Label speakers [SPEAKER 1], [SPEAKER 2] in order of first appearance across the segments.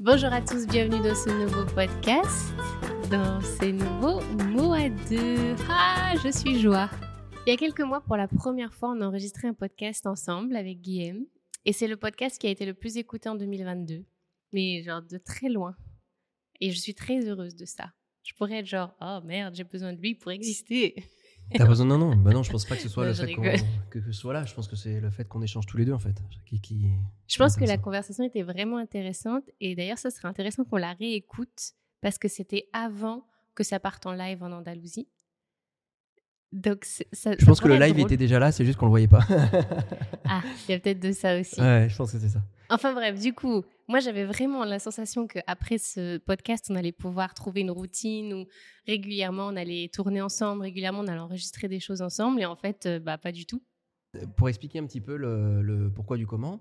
[SPEAKER 1] Bonjour à tous, bienvenue dans ce nouveau podcast, dans ces nouveaux mots à deux. Ah, je suis joie. Il y a quelques mois, pour la première fois, on a enregistré un podcast ensemble avec Guillaume. Et c'est le podcast qui a été le plus écouté en 2022. Mais genre de très loin. Et je suis très heureuse de ça. Je pourrais être genre, oh merde, j'ai besoin de lui pour exister.
[SPEAKER 2] T'as besoin non non bah non je pense pas que ce soit
[SPEAKER 1] Non,
[SPEAKER 2] le fait que, que ce soit là. Je pense que c'est le fait qu'on échange tous les deux en fait. Qui, qui-
[SPEAKER 1] Je pense que la conversation était vraiment intéressante. Et d'ailleurs, ça serait intéressant qu'on la réécoute parce que c'était avant que ça parte en live en Andalousie. Donc, c'est- ça,
[SPEAKER 2] je pense que le live était déjà là c'est juste qu'on le voyait pas
[SPEAKER 1] Ah, il y a peut-être de ça aussi.
[SPEAKER 2] ouais je pense que c'est ça
[SPEAKER 1] Enfin bref, du coup, moi j'avais vraiment la sensation qu'après ce podcast, on allait pouvoir trouver une routine où régulièrement on allait tourner ensemble, régulièrement on allait enregistrer des choses ensemble. Et en fait, euh, bah pas du tout.
[SPEAKER 2] Pour expliquer un petit peu le, pourquoi du comment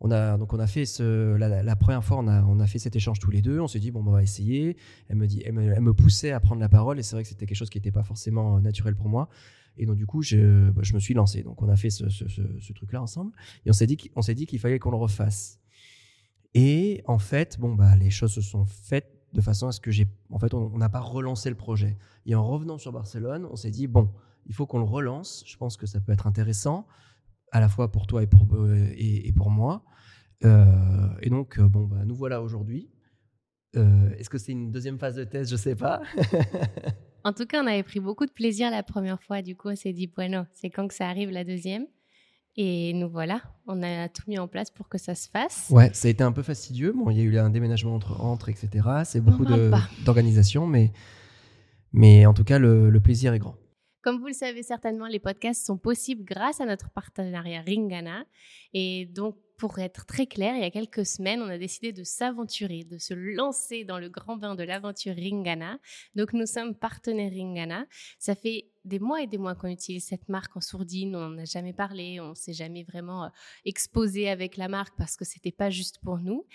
[SPEAKER 2] on a donc on a fait la, première fois on a on a fait cet échange tous les deux. On s'est dit bon bah, on va essayer. Elle me dit elle me, elle me poussait à prendre la parole et c'est vrai que c'était quelque chose qui n'était pas forcément euh, naturel pour moi. Et donc du coup je, bah, je me suis lancé. Donc on a fait ce, ce, truc là ensemble. Et on s'est dit qu'on s'est dit qu'il fallait qu'on le refasse. Et en fait bon bah les choses se sont faites de façon à ce que j'ai en fait on on n'a pas relancé le projet. Et en revenant sur Barcelone on s'est dit bon il faut qu'on le relance. Je pense que ça peut être intéressant, à la fois pour toi et pour, euh, et, et pour moi. Euh, et donc, euh, bon, bah, nous voilà aujourd'hui. Euh, Est-ce que c'est une deuxième phase de test? Je sais pas.
[SPEAKER 1] En tout cas, on avait pris beaucoup de plaisir la première fois. Du coup, on s'est dit, bueno, c'est quand que ça arrive la deuxième? Et nous voilà, on a tout mis en place pour que ça se fasse.
[SPEAKER 2] ouais, ça a été un peu fastidieux. Bon, il y a eu un déménagement entre, entre etc. C'est beaucoup d'organisation, mais, mais en tout cas, le, le plaisir est grand.
[SPEAKER 1] Comme vous le savez certainement, les podcasts sont possibles grâce à notre partenariat Ringana. Et donc, pour être très clair, il y a quelques semaines, on a décidé de s'aventurer, de se lancer dans le grand bain de l'aventure Ringana. Donc, nous sommes partenaires Ringana. Ça fait des mois et des mois qu'on utilise cette marque en sourdine. On n'en a jamais parlé, on s'est jamais vraiment euh, exposé avec la marque parce que c'était pas juste pour nous.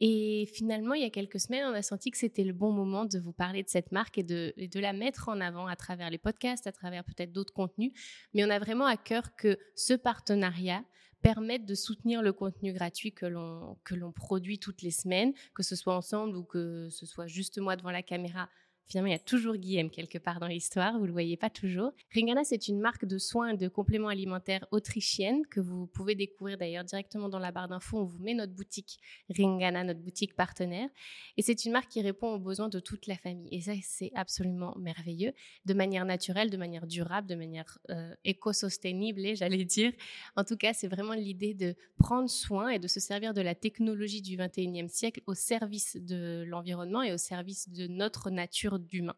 [SPEAKER 1] Et finalement, il y a quelques semaines, on a senti que c'était le bon moment de vous parler de cette marque et de la mettre en avant à travers les podcasts, à travers peut-être d'autres contenus. Mais on a vraiment à cœur que ce partenariat permette de soutenir le contenu gratuit que l'on que l'on produit toutes les semaines, que ce soit ensemble ou que ce soit juste moi devant la caméra. Finalement, il y a toujours Guillaume quelque part dans l'histoire, vous ne le voyez pas toujours. Ringana, c'est une marque de soins et de compléments alimentaires autrichienne que vous pouvez découvrir d'ailleurs directement dans la barre d'infos. On vous met notre boutique Ringana, notre boutique partenaire. Et c'est une marque qui répond aux besoins de toute la famille. Et ça, c'est absolument merveilleux, de manière naturelle, de manière durable, de manière euh, éco-sostenible, j'allais dire. En tout cas, c'est vraiment l'idée de prendre soin et de se servir de la technologie du 21e siècle au service de l'environnement et au service de notre nature d'humain.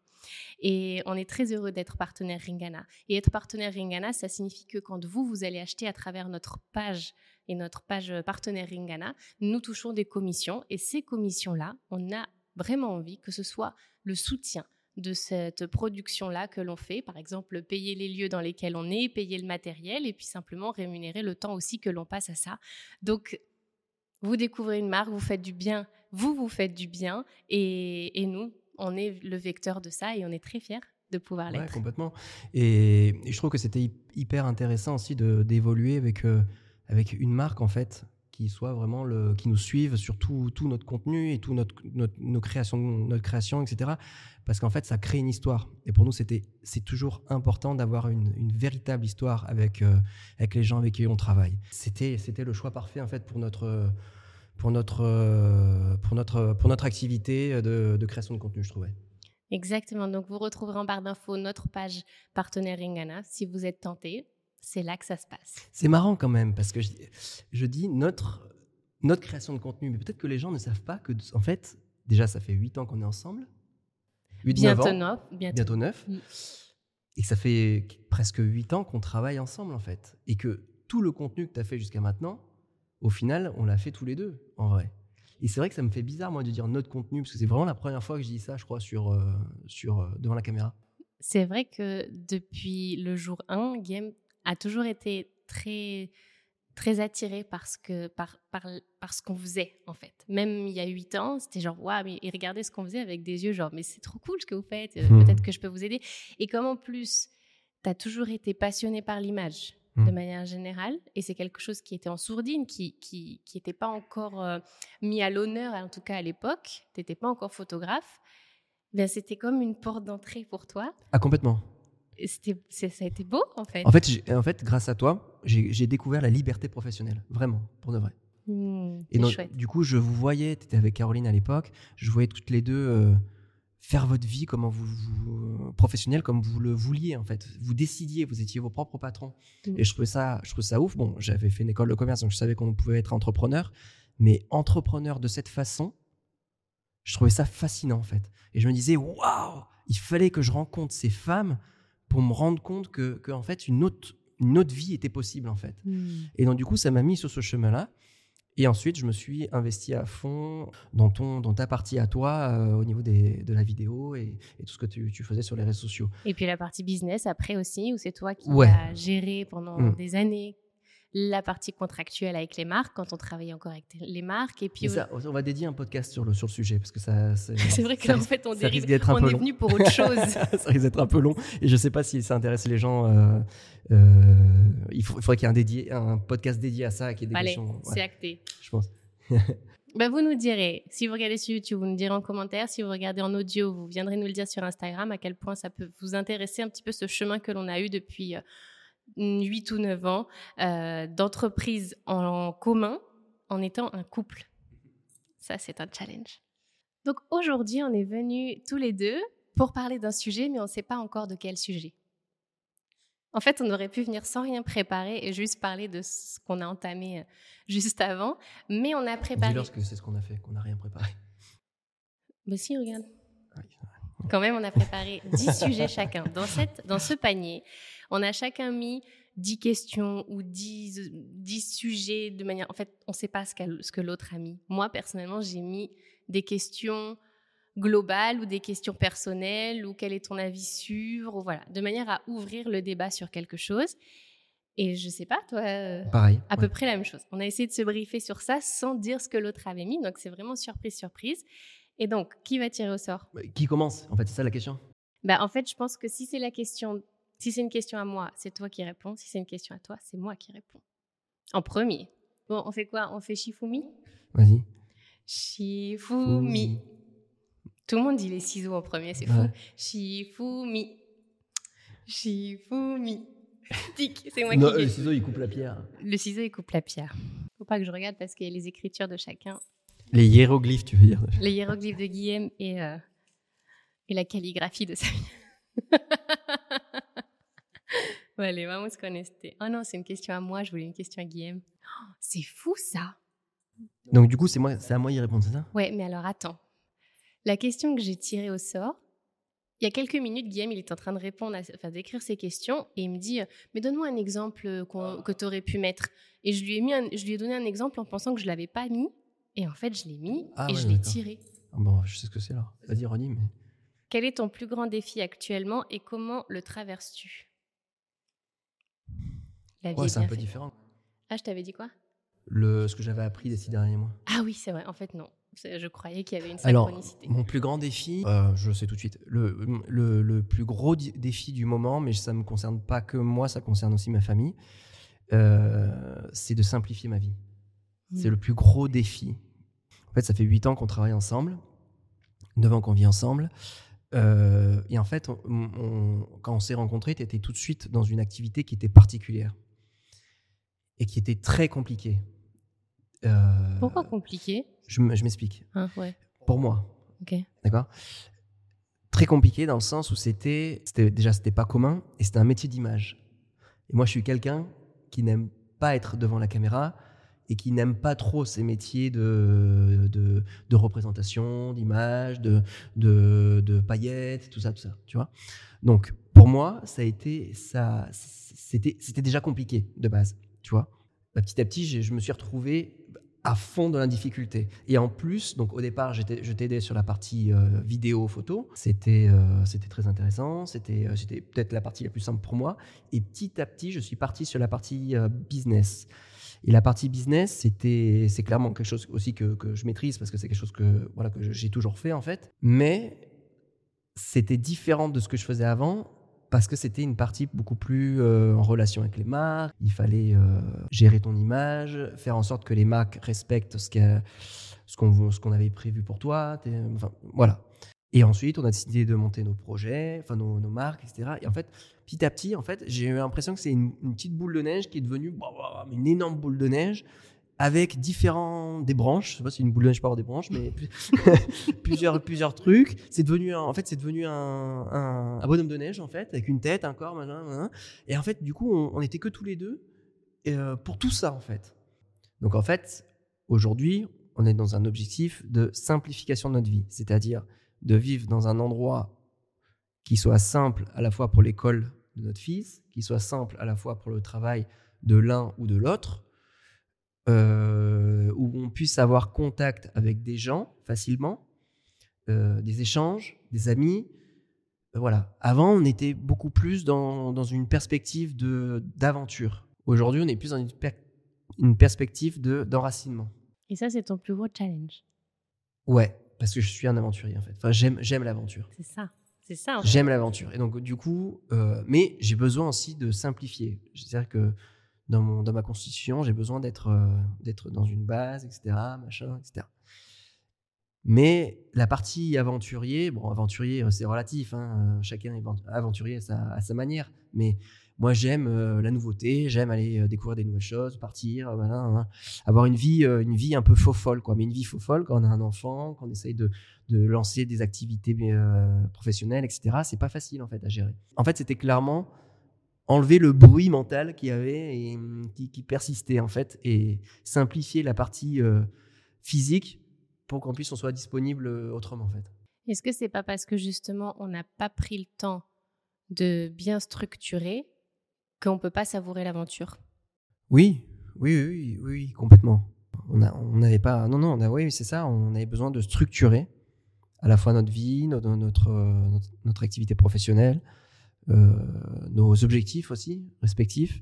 [SPEAKER 1] Et on est très heureux d'être partenaire Ringana. Et être partenaire Ringana, ça signifie que quand vous, vous allez acheter à travers notre page et notre page partenaire Ringana, nous touchons des commissions. Et ces commissions-là, on a vraiment envie que ce soit le soutien de cette production-là que l'on fait. Par exemple, payer les lieux dans lesquels on est, payer le matériel et puis simplement rémunérer le temps aussi que l'on passe à ça. Donc, vous découvrez une marque, vous faites du bien, vous, vous faites du bien et nous, on est le vecteur de ça et on est très fiers de pouvoir
[SPEAKER 2] Ouais,
[SPEAKER 1] l'être.
[SPEAKER 2] complètement. Et, et je trouve que c'était hy- hyper intéressant aussi de- d'évoluer avec, euh, avec une marque, en fait, qui soit vraiment le, qui nous suive sur tout, tout notre contenu et tout notre, notre, nos créations, notre création, etc. Parce qu'en fait, ça crée une histoire. Et pour nous, c'était, c'est toujours important d'avoir une, une véritable histoire avec, euh, avec les gens avec qui on travaille. C'était, c'était le choix parfait, en fait, pour notre, pour notre, euh, pour notre, pour notre activité de, de création de contenu, je trouvais.
[SPEAKER 1] Exactement. Donc, vous retrouverez en barre d'infos notre page partenaire Ringana si vous êtes tenté. C'est là que ça se passe.
[SPEAKER 2] C'est marrant quand même, parce que je, je dis notre, notre création de contenu, mais peut-être que les gens ne savent pas que, en fait, déjà, ça fait 8 ans qu'on est ensemble. 8,
[SPEAKER 1] Bientôt
[SPEAKER 2] ans,
[SPEAKER 1] neuf. Bientôt.
[SPEAKER 2] bientôt 9.
[SPEAKER 1] Mm.
[SPEAKER 2] Et ça fait presque 8 ans qu'on travaille ensemble, en fait. Et que tout le contenu que tu as fait jusqu'à maintenant, au final, on l'a fait tous les deux, en vrai. Et c'est vrai que ça me fait bizarre, moi, de dire notre contenu, parce que c'est vraiment la première fois que je dis ça, je crois, sur, euh, sur, euh, devant la caméra.
[SPEAKER 1] C'est vrai que depuis le jour 1, Guillaume a toujours été très très attiré par ce que par, par, par ce qu'on faisait en fait. Même il y a huit ans, c'était genre waouh, mais il regardait ce qu'on faisait avec des yeux genre mais c'est trop cool ce que vous faites, euh,
[SPEAKER 2] Hmm.
[SPEAKER 1] peut-être que je peux vous aider. Et comme en plus tu as toujours été passionné par l'image, de
[SPEAKER 2] Mm.
[SPEAKER 1] manière générale, et c'est quelque chose qui était en sourdine, qui qui qui pas encore euh, mis à l'honneur, en tout cas à l'époque. Tu n'étais pas encore photographe. Ben, c'était comme une porte d'entrée pour toi.
[SPEAKER 2] Ah, complètement.
[SPEAKER 1] Ça a été beau, en fait.
[SPEAKER 2] En fait, en fait grâce à toi, j'ai découvert la liberté professionnelle. Vraiment, pour de vrai.
[SPEAKER 1] Hmm,
[SPEAKER 2] Et donc,
[SPEAKER 1] chouette.
[SPEAKER 2] du coup, je vous voyais, tu étais avec Caroline à l'époque, je voyais toutes les deux euh, faire votre vie comment vous, vous professionnel comme vous le vouliez en fait. Vous décidiez, vous étiez vos propres patrons.
[SPEAKER 1] Mm.
[SPEAKER 2] Et je trouvais ça, je trouvais ça ouf. Bon, j'avais fait une école de commerce, donc je savais qu'on pouvait être entrepreneur, mais entrepreneur de cette façon, je trouvais ça fascinant en fait. Et je me disais, waouh, il fallait que je rencontre ces femmes pour me rendre compte que, que en fait une autre, une autre vie était possible en fait.
[SPEAKER 1] Hmm.
[SPEAKER 2] Et donc, du coup, ça m'a mis sur ce chemin-là. Et ensuite, je me suis investi à fond dans, ton, dans ta partie à toi euh, au niveau des, de la vidéo et, et tout ce que tu, tu faisais sur les réseaux sociaux.
[SPEAKER 1] Et puis la partie business après aussi, où c'est toi qui
[SPEAKER 2] Ouais.
[SPEAKER 1] as géré pendant
[SPEAKER 2] Mm.
[SPEAKER 1] des années la partie contractuelle avec les marques, quand on travaillait encore avec les marques. Et puis
[SPEAKER 2] Et ça, on va dédier un podcast sur le, sur le sujet parce que ça. C'est
[SPEAKER 1] vrai qu'en fait, on, dérive, on est
[SPEAKER 2] long.
[SPEAKER 1] venu pour autre chose.
[SPEAKER 2] ça risque d'être un peu long et je sais pas si ça intéresse les gens. euh, euh, il, faut- il faudrait qu'il y ait un, dédié, un podcast dédié à ça, qui ait des
[SPEAKER 1] Allez,
[SPEAKER 2] ouais,
[SPEAKER 1] c'est acté.
[SPEAKER 2] je pense.
[SPEAKER 1] Bah, vous nous direz, si vous regardez sur YouTube, vous nous direz en commentaire. Si vous regardez en audio, vous viendrez nous le dire sur Instagram à quel point ça peut vous intéresser un petit peu ce chemin que l'on a eu depuis euh, 8 ou 9 ans euh, d'entreprise en commun en étant un couple. Ça, c'est un challenge. Donc aujourd'hui, on est venus tous les deux pour parler d'un sujet, mais on ne sait pas encore de quel sujet. En fait, on aurait pu venir sans rien préparer et juste parler de ce qu'on a entamé euh, juste avant, mais on a préparé.
[SPEAKER 2] Dis-leur que c'est ce qu'on a fait, qu'on n'a rien préparé.
[SPEAKER 1] Bah si, regarde.
[SPEAKER 2] Ah.
[SPEAKER 1] Quand même, on a préparé 10 sujets chacun. Dans, cette, dans ce panier, on a chacun mis 10 questions ou 10, 10 sujets de manière... En fait, on ne sait pas ce, que l'autre a mis. Moi, personnellement, j'ai mis des questions globales ou des questions personnelles ou quel est ton avis sur... ou voilà, de manière à ouvrir le débat sur quelque chose. Et je sais pas, toi... euh,
[SPEAKER 2] Pareil.
[SPEAKER 1] à
[SPEAKER 2] ouais.
[SPEAKER 1] peu près la même chose. On a essayé de se briefer sur ça sans dire ce que l'autre avait mis. Donc, c'est vraiment surprise, surprise. Et donc, qui va tirer au sort?
[SPEAKER 2] Mais Qui commence? En fait, c'est ça la question?
[SPEAKER 1] bah, En fait, je pense que si c'est la question, si c'est une question à moi, c'est toi qui réponds. Si c'est une question à toi, c'est moi qui réponds. En premier. Bon, on fait quoi? On fait Shifumi?
[SPEAKER 2] Vas-y.
[SPEAKER 1] Shifumi. Tout le monde dit les ciseaux en premier, c'est fou.
[SPEAKER 2] Ouais.
[SPEAKER 1] Shifumi. Shifumi. Tic, c'est moi
[SPEAKER 2] Non,
[SPEAKER 1] qui
[SPEAKER 2] le ciseau, il coupe la pierre.
[SPEAKER 1] Le ciseau, il coupe la pierre. Faut pas que je regarde parce qu'il y a les écritures de chacun.
[SPEAKER 2] Les hiéroglyphes, tu veux dire
[SPEAKER 1] Les hiéroglyphes de Guillaume et, euh, et la calligraphie de Samir. vale, vamos con este. Oh non, c'est une question à moi, je voulais une question à Guillaume. Oh, c'est fou ça
[SPEAKER 2] Donc, du coup, c'est moi, c'est à moi d'y répondre, c'est ça?
[SPEAKER 1] Ouais, mais alors attends. La question que j'ai tirée au sort, il y a quelques minutes, Guillaume, il est en train de répondre, à- enfin d'écrire ses questions, et il me dit, mais donne-moi un exemple qu'on- que tu aurais pu mettre. Et je lui ai mis, un- je lui ai donné un exemple en pensant que je l'avais pas mis, et en fait, je l'ai mis
[SPEAKER 2] Ah
[SPEAKER 1] et
[SPEAKER 2] ouais,
[SPEAKER 1] je l'ai tiré.
[SPEAKER 2] Ah Bon, je sais ce que c'est alors. Vas-y, redis. Mais...
[SPEAKER 1] Quel est ton plus grand défi actuellement et comment le traverses-tu? La vie
[SPEAKER 2] Ouais,
[SPEAKER 1] est
[SPEAKER 2] c'est un peu différent.
[SPEAKER 1] Ah, je t'avais dit quoi?
[SPEAKER 2] Le, ce que j'avais appris les six derniers mois.
[SPEAKER 1] Ah oui, c'est vrai. En fait, non. C'est- Je croyais qu'il y avait une
[SPEAKER 2] Alors,
[SPEAKER 1] synchronicité.
[SPEAKER 2] mon plus grand défi, euh, je le sais tout de suite, le, le, le plus gros défi du moment, mais ça ne me concerne pas que moi, ça concerne aussi ma famille, euh, c'est de simplifier ma vie. C'est
[SPEAKER 1] Mm.
[SPEAKER 2] le plus gros défi. En fait, ça fait huit ans qu'on travaille ensemble, neuf ans qu'on vit ensemble. Euh, et en fait, on- on- quand on s'est rencontrés, tu étais tout de suite dans une activité qui était particulière et qui était très compliquée. Euh,
[SPEAKER 1] Pourquoi compliqué?
[SPEAKER 2] Je, m'explique.
[SPEAKER 1] Ouais,
[SPEAKER 2] Pour moi,
[SPEAKER 1] ok.
[SPEAKER 2] D'accord? Très compliqué dans le sens où c'était, c'était déjà c'était pas commun et c'était un métier d'image. Et moi, je suis quelqu'un qui n'aime pas être devant la caméra et qui n'aime pas trop ces métiers de, de, de représentation, d'image, de, de, de paillettes, tout ça, tout ça, tu vois? Donc, pour moi, ça a été, ça, c'était, c'était déjà compliqué de base, tu vois. Bah, petit à petit, je me suis retrouvé à fond dans la difficulté. Et en plus, donc au départ, je t'aidais sur la partie euh, vidéo, photo. C'était euh, très intéressant. C'était euh, c'était peut-être la partie la plus simple pour moi. Et petit à petit, je suis parti sur la partie business. Et la partie business, c'est clairement quelque chose aussi que, que je maîtrise parce que c'est quelque chose que voilà que j'ai toujours fait en fait. Mais c'était différent de ce que je faisais avant parce que c'était une partie beaucoup plus euh, en relation avec les marques. Il fallait euh, gérer ton image, faire en sorte que les marques respectent ce qu'on avait prévu pour toi. Enfin, voilà. Et ensuite, on a décidé de monter nos projets, enfin nos, marques, etc. Et en fait, petit à petit, en fait, j'ai eu l'impression que c'est une, petite boule de neige qui est devenue une énorme boule de neige avec différents des branches. Je sais pas si une boule de neige des branches, mais plusieurs plusieurs trucs. C'est devenu en fait c'est devenu un, un, bonhomme de neige en fait avec une tête, un corps, machin, Et en fait, du coup, on, on était que tous les deux euh, pour tout ça en fait. Donc en fait, aujourd'hui, on est dans un objectif de simplification de notre vie, c'est-à-dire de vivre dans un endroit qui soit simple à la fois pour l'école de notre fils, qui soit simple à la fois pour le travail de l'un ou de l'autre, euh, où on puisse avoir contact avec des gens facilement, euh, des échanges, des amis. Euh, voilà. Avant, on était beaucoup plus dans, dans une perspective d'aventure. Aujourd'hui, on est plus dans une, une perspective d'enracinement.
[SPEAKER 1] Et ça, c'est ton plus gros challenge.
[SPEAKER 2] Ouais, parce que je suis un aventurier en fait. Enfin, j'aime, j'aime l'aventure.
[SPEAKER 1] C'est ça. C'est ça.
[SPEAKER 2] J'aime l'aventure. Et donc, du coup, mais j'ai besoin aussi de simplifier. C'est-à-dire que dans, ma constitution, j'ai besoin d'être, euh, dans une base, etc., machin, etc. Mais la partie aventurier, bon, aventurier, c'est relatif. Hein, chacun est aventurier à sa, manière. Mais moi, j'aime euh, la nouveauté, j'aime aller euh, découvrir des nouvelles choses, partir, euh, hein. avoir une vie, une vie un peu faux folle, quoi. Mais une vie faux folle quand on a un enfant, quand on essaye de, de lancer des activités professionnelles, etc. C'est pas facile en fait à gérer. En fait, c'était clairement enlever le bruit mental qu'il y avait et hum, qui, persistait en fait et simplifier la partie physique pour qu'en plus on soit disponible autrement en fait.
[SPEAKER 1] Est-ce que c'est pas parce que justement on n'a pas pris le temps de bien structurer qu'on ne peut pas savourer l'aventure?
[SPEAKER 2] Oui, oui, oui, oui, complètement. On n'avait pas. Non, non, on a, oui, c'est ça. On avait besoin de structurer à la fois notre vie, notre, notre, notre, activité professionnelle, euh, nos objectifs aussi respectifs.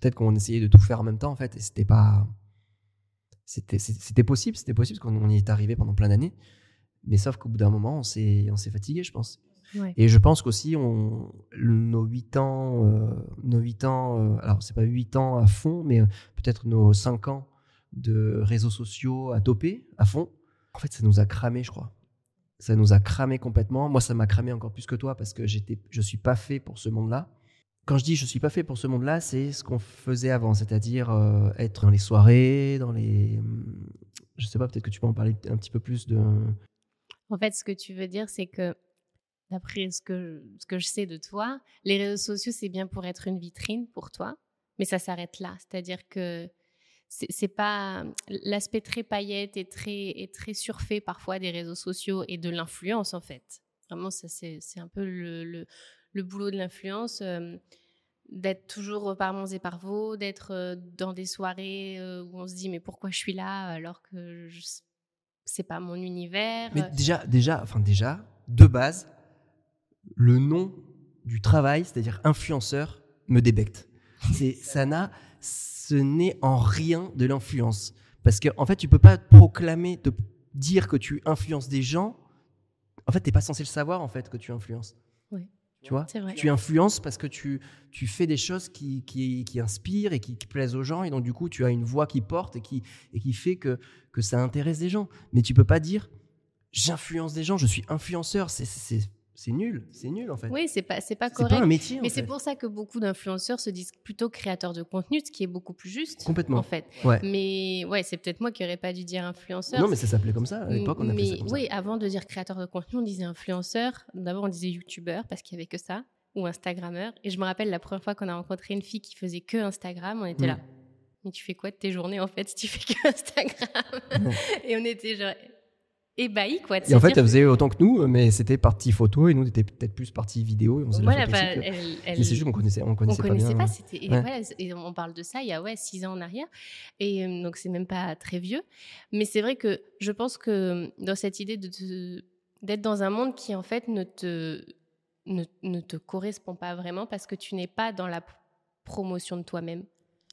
[SPEAKER 2] Peut-être qu'on essayait de tout faire en même temps, en fait, et c'était pas. C'était possible, c'était possible, parce qu'on y est arrivé pendant plein d'années. Mais sauf qu'au bout d'un moment, on s'est fatigué, je pense. Et je pense qu'aussi, on, nos 8 ans, euh, nos 8 ans euh, alors c'est pas 8 ans à fond, mais euh, peut-être nos 5 ans de réseaux sociaux à toper à fond, en fait, ça nous a cramé, je crois. Ça nous a cramé complètement. Moi, ça m'a cramé encore plus que toi parce que j'étais, je suis pas fait pour ce monde-là. Quand je dis je suis pas fait pour ce monde-là, c'est ce qu'on faisait avant, c'est-à-dire être dans les soirées, dans les. Hum, je sais pas, peut-être que tu peux en parler un petit peu plus de.
[SPEAKER 1] En fait, ce que tu veux dire, c'est que d'après ce que, ce que je sais de toi, les réseaux sociaux, c'est bien pour être une vitrine pour toi, mais ça s'arrête là. C'est-à-dire que c'est pas l'aspect très paillette et très, et très surfait parfois des réseaux sociaux et de l'influence en fait. Vraiment, ça c'est un peu le, le, boulot de l'influence. Euh, d'être toujours par mons et par vos, d'être euh, dans des soirées euh, où on se dit mais pourquoi je suis là alors que c'est pas mon univers.
[SPEAKER 2] Mais déjà, déjà, enfin déjà, de base, le nom du travail, c'est-à-dire influenceur, me débecte. C'est, ça n'a, ce n'est en rien de l'influence. Parce qu'en en fait, tu peux pas proclamer, te dire que tu influences des gens. En fait, tu n'es pas censé le savoir, en fait, que tu influences.
[SPEAKER 1] Oui.
[SPEAKER 2] Tu vois? Tu influences parce que tu, tu fais des choses qui, qui, qui inspirent et qui, plaisent aux gens. Et donc, du coup, tu as une voix qui porte et qui, et qui fait que, que ça intéresse des gens. Mais tu peux pas dire j'influence des gens, je suis influenceur. C'est, c'est nul, c'est nul en fait.
[SPEAKER 1] Oui, c'est pas, c'est pas correct.
[SPEAKER 2] C'est pas un métier.
[SPEAKER 1] Mais c'est pour ça que beaucoup d'influenceurs se disent plutôt créateurs de contenu, ce qui est beaucoup plus juste.
[SPEAKER 2] Complètement.
[SPEAKER 1] En fait. Mais ouais, c'est peut-être moi qui aurais pas dû dire influenceur.
[SPEAKER 2] Non, mais ça s'appelait comme ça à l'époque. On appelait ça comme
[SPEAKER 1] oui, avant de dire créateur de contenu, on disait influenceur. D'abord, on disait youtubeur parce qu'il y avait que ça, ou instagrammeur. Et je me rappelle la première fois qu'on a rencontré une fille qui faisait que Instagram, on était mm. là. Mais tu fais quoi de tes journées en fait si tu fais que Instagram? Et on était genre ébahi quoi.
[SPEAKER 2] Et en fait, elle faisait autant que nous, mais c'était partie photo et nous, on était peut-être plus partie vidéo. Et on
[SPEAKER 1] voilà, bah, elle,
[SPEAKER 2] c'est juste qu'on connaissait, on connaissait
[SPEAKER 1] on pas connaissait
[SPEAKER 2] Pas,
[SPEAKER 1] et, voilà, et, on parle de ça il y a ouais six ans en arrière, et euh, donc c'est même pas très vieux. Mais c'est vrai que je pense que dans cette idée de d'être dans un monde qui en fait ne te ne, ne te correspond pas vraiment parce que tu n'es pas dans la promotion de toi-même.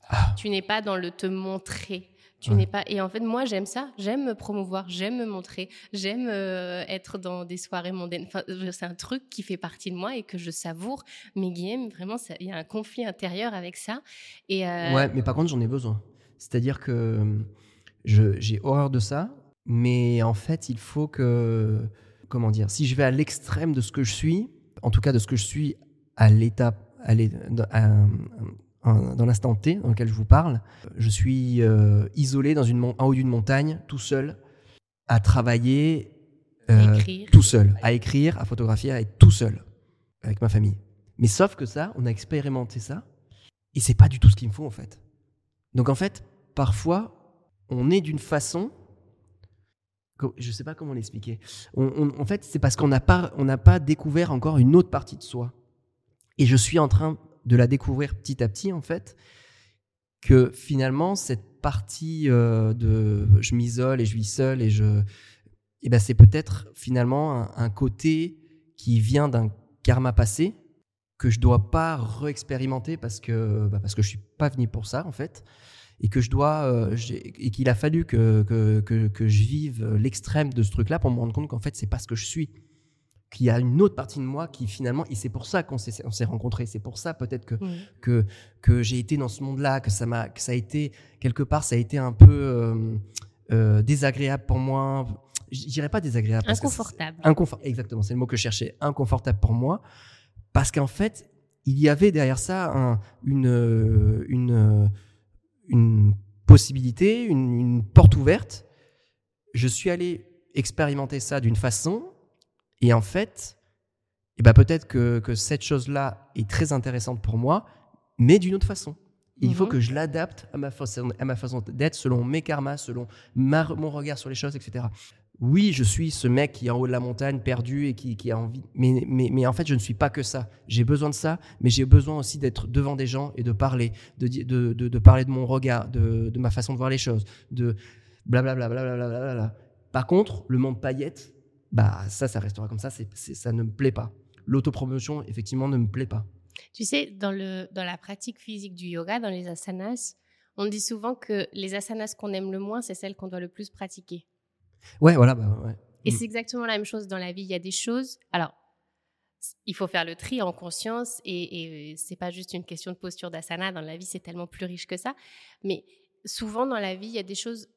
[SPEAKER 1] Ah. Tu n'es pas dans le te montrer Tu n'es pas. Et en fait, moi, j'aime ça. J'aime me promouvoir, j'aime me montrer, j'aime euh, être dans des soirées mondaines. Enfin, c'est un truc qui fait partie de moi et que je savoure. Mais Guillaume, vraiment, il y a un conflit intérieur avec ça. Et
[SPEAKER 2] euh, Ouais, mais par contre, j'en ai besoin. C'est-à-dire que j'ai horreur de ça, mais en fait, il faut que. Comment dire Si je vais à l'extrême de ce que je suis, en tout cas de ce que je suis à l'état. À, dans l'instant T dans lequel je vous parle, je suis euh, isolé dans une en haut d'une montagne, tout seul, à travailler
[SPEAKER 1] euh,
[SPEAKER 2] tout seul, à écrire, à photographier, à être tout seul avec ma famille. Mais sauf que ça, on a expérimenté ça, et c'est pas du tout ce qu'il me faut en fait. Donc en fait, parfois, on est d'une façon, je sais pas comment l'expliquer. en fait, c'est parce qu'on n'a pas, on n'a pas découvert encore une autre partie de soi. Et je suis en train de la découvrir petit à petit, en fait, que finalement, cette partie euh, de je m'isole et je vis seul et je. Eh ben, c'est peut-être finalement un, côté qui vient d'un karma passé que je dois pas réexpérimenter parce que bah parce que je suis pas venu pour ça en fait et que je dois euh, et qu'il a fallu que que, que, que je vive l'extrême de ce truc là pour me rendre compte qu'en fait c'est pas ce que je suis qu'il y a une autre partie de moi qui finalement, et c'est pour ça qu'on s'est, on s'est rencontrés, c'est pour ça peut-être que, que, que j'ai été dans ce monde-là, que ça m'a, que ça a été, quelque part, ça a été un peu euh, euh, désagréable pour moi. Je dirais pas désagréable.
[SPEAKER 1] Inconfortable.
[SPEAKER 2] inconfort, exactement, c'est le mot que je cherchais. Inconfortable pour moi. Parce qu'en fait, il y avait derrière ça un, une, une, une possibilité, une, une porte ouverte. Je suis allé expérimenter ça d'une façon et en fait, eh ben peut-être que, que cette chose-là est très intéressante pour moi, mais d'une autre façon. il faut mhm. que je l'adapte à ma façon, à ma façon d'être, selon mes karmas, selon mon regard sur les choses, etc. Oui, je suis ce mec qui est en haut de la montagne, perdu et qui, qui a envie. Mais, mais, mais, en fait, je ne suis pas que ça. J'ai besoin de ça, mais j'ai besoin aussi d'être devant des gens et de parler, de, de, de, de parler de mon regard, de, de, ma façon de voir les choses, de blablabla. Bla, bla, bla, Par contre, le monde paillette, bah ça, ça restera comme ça, c'est, ça ne me plaît pas. L'autopromotion, effectivement, ne me plaît pas.
[SPEAKER 1] Tu sais, dans, le, dans la pratique physique du yoga, dans les asanas, on dit souvent que les asanas qu'on aime le moins, c'est celles qu'on doit le plus pratiquer.
[SPEAKER 2] Ouais, voilà. Bah, ouais.
[SPEAKER 1] Et
[SPEAKER 2] mm.
[SPEAKER 1] c'est exactement la même chose dans la vie. Il y a des choses. Alors, il faut faire le tri en conscience et, et c'est pas juste une question de posture d'asana. Dans la vie, c'est tellement plus riche que ça. Mais souvent dans la vie, il y a des choses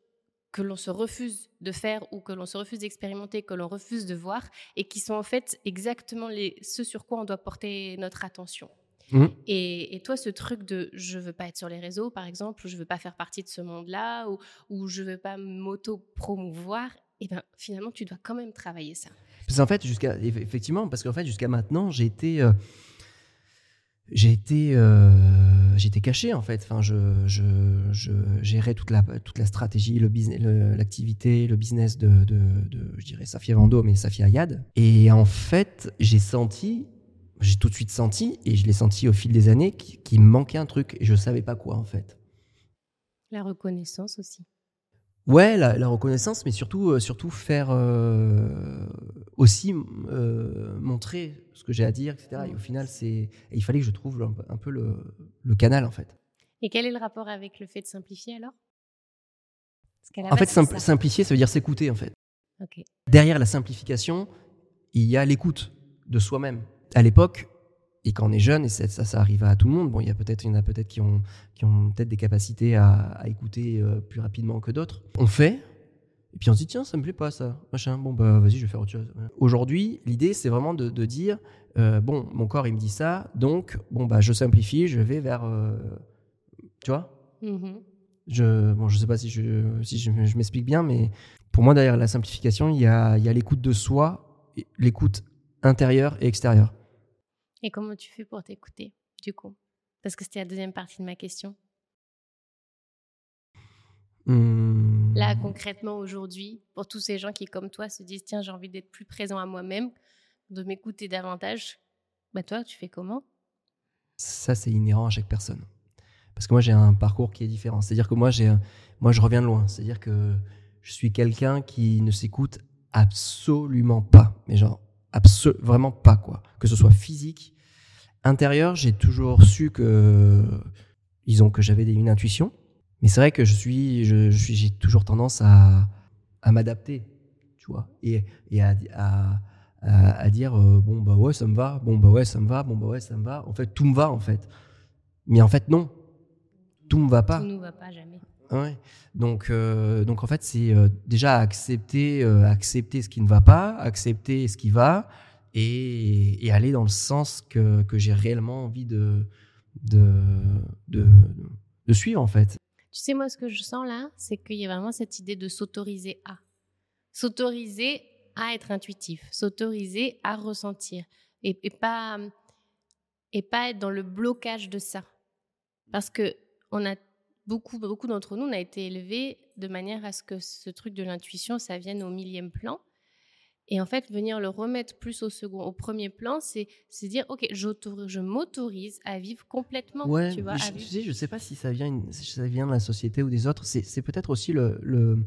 [SPEAKER 1] que l'on se refuse de faire ou que l'on se refuse d'expérimenter, que l'on refuse de voir, et qui sont en fait exactement les, ce sur quoi on doit porter notre attention. Mmh. Et, toi, ce truc de je veux pas être sur les réseaux, par exemple, ou je veux pas faire partie de ce monde-là, ou, ou je veux pas m'auto-promouvoir, et eh ben finalement, tu dois quand même travailler ça.
[SPEAKER 2] Parce qu'en fait, jusqu'à effectivement, parce qu'en fait, jusqu'à maintenant, j'ai été euh, j'ai été euh, j'étais caché en fait. Enfin je, gérais toute la stratégie l'activité le, business de, je dirais Safia Vando mais Safia Ayad et en fait j'ai senti j'ai tout de suite senti et je l'ai senti au fil des années qu'il me manquait un truc. Et je savais pas quoi en fait.
[SPEAKER 1] La reconnaissance aussi
[SPEAKER 2] Ouais, la, reconnaissance, mais surtout, euh, surtout faire euh, aussi euh, montrer ce que j'ai à dire, etc. Et au final, c'est, il fallait que je trouve un, peu le, le, canal, en fait.
[SPEAKER 1] Et quel est le rapport avec le fait de simplifier alors?
[SPEAKER 2] En fait, simplifier, ça veut dire s'écouter, en fait. Derrière la simplification, il y a l'écoute de soi-même. À l'époque, et quand on est jeune, et ça, ça, arrive à tout le monde, bon, il y, a peut-être, il y en a peut-être qui ont, qui ont peut-être des capacités à, écouter euh, plus rapidement que d'autres. On fait, et puis on se dit, tiens, ça me plaît pas ça, machin, bon, bah vas-y, je vais faire autre chose. Aujourd'hui, l'idée, c'est vraiment de, de dire, euh, bon, mon corps, il me dit ça, donc, bon, bah je simplifie, je vais vers. Euh, tu vois? Mm-hmm. je, bon, je sais pas si je, si je, je m'explique bien, mais pour moi, derrière la simplification, il y a, il y a l'écoute de soi, l'écoute intérieure et extérieure.
[SPEAKER 1] Et comment tu fais pour t'écouter, du coup? Parce que c'était la deuxième partie de ma question.
[SPEAKER 2] Mmh.
[SPEAKER 1] Là, concrètement, aujourd'hui, pour tous ces gens qui, comme toi, se disent Tiens, j'ai envie d'être plus présent à moi-même, de m'écouter davantage, bah toi, tu fais comment?
[SPEAKER 2] Ça, c'est inhérent à chaque personne. Parce que moi, j'ai un parcours qui est différent. C'est-à-dire que moi, j'ai, moi, je reviens de loin. C'est-à-dire que je suis quelqu'un qui ne s'écoute absolument pas. Mais genre, vraiment pas, quoi. Que ce soit physique, intérieur, j'ai toujours su que, disons que j'avais une intuition, Mais c'est vrai que je suis, je, je suis, j'ai toujours tendance à, à m'adapter, tu vois, et, et à, à, à, à dire euh, bon bah ouais ça me va, bon bah ouais ça me va, bon bah ouais ça me va. En fait tout me va en fait. Mais en fait non, tout me va pas.
[SPEAKER 1] Tout nous va pas jamais.
[SPEAKER 2] Donc, euh, donc en fait, c'est euh, déjà accepter, euh, accepter ce qui ne va pas, accepter ce qui va, et, aller dans le sens que, que j'ai réellement envie de, de, de, de suivre en fait.
[SPEAKER 1] Tu sais, moi, ce que je sens là, c'est qu'il y a vraiment cette idée de s'autoriser à. S'autoriser à être intuitif, s'autoriser à ressentir, et, et pas, et pas être dans le blocage de ça. Parce que on a beaucoup, beaucoup d'entre nous, on a été élevés de manière à ce que ce truc de l'intuition, ça vienne au millième plan. Et en fait, venir le remettre plus au second, au premier plan, c'est se dire, ok, je m'autorise à vivre complètement.
[SPEAKER 2] Ouais,
[SPEAKER 1] tu vois, à
[SPEAKER 2] je,
[SPEAKER 1] vivre-
[SPEAKER 2] tu sais, je sais pas si ça vient, une- si ça vient de la société ou des autres. C'est peut-être aussi le, le,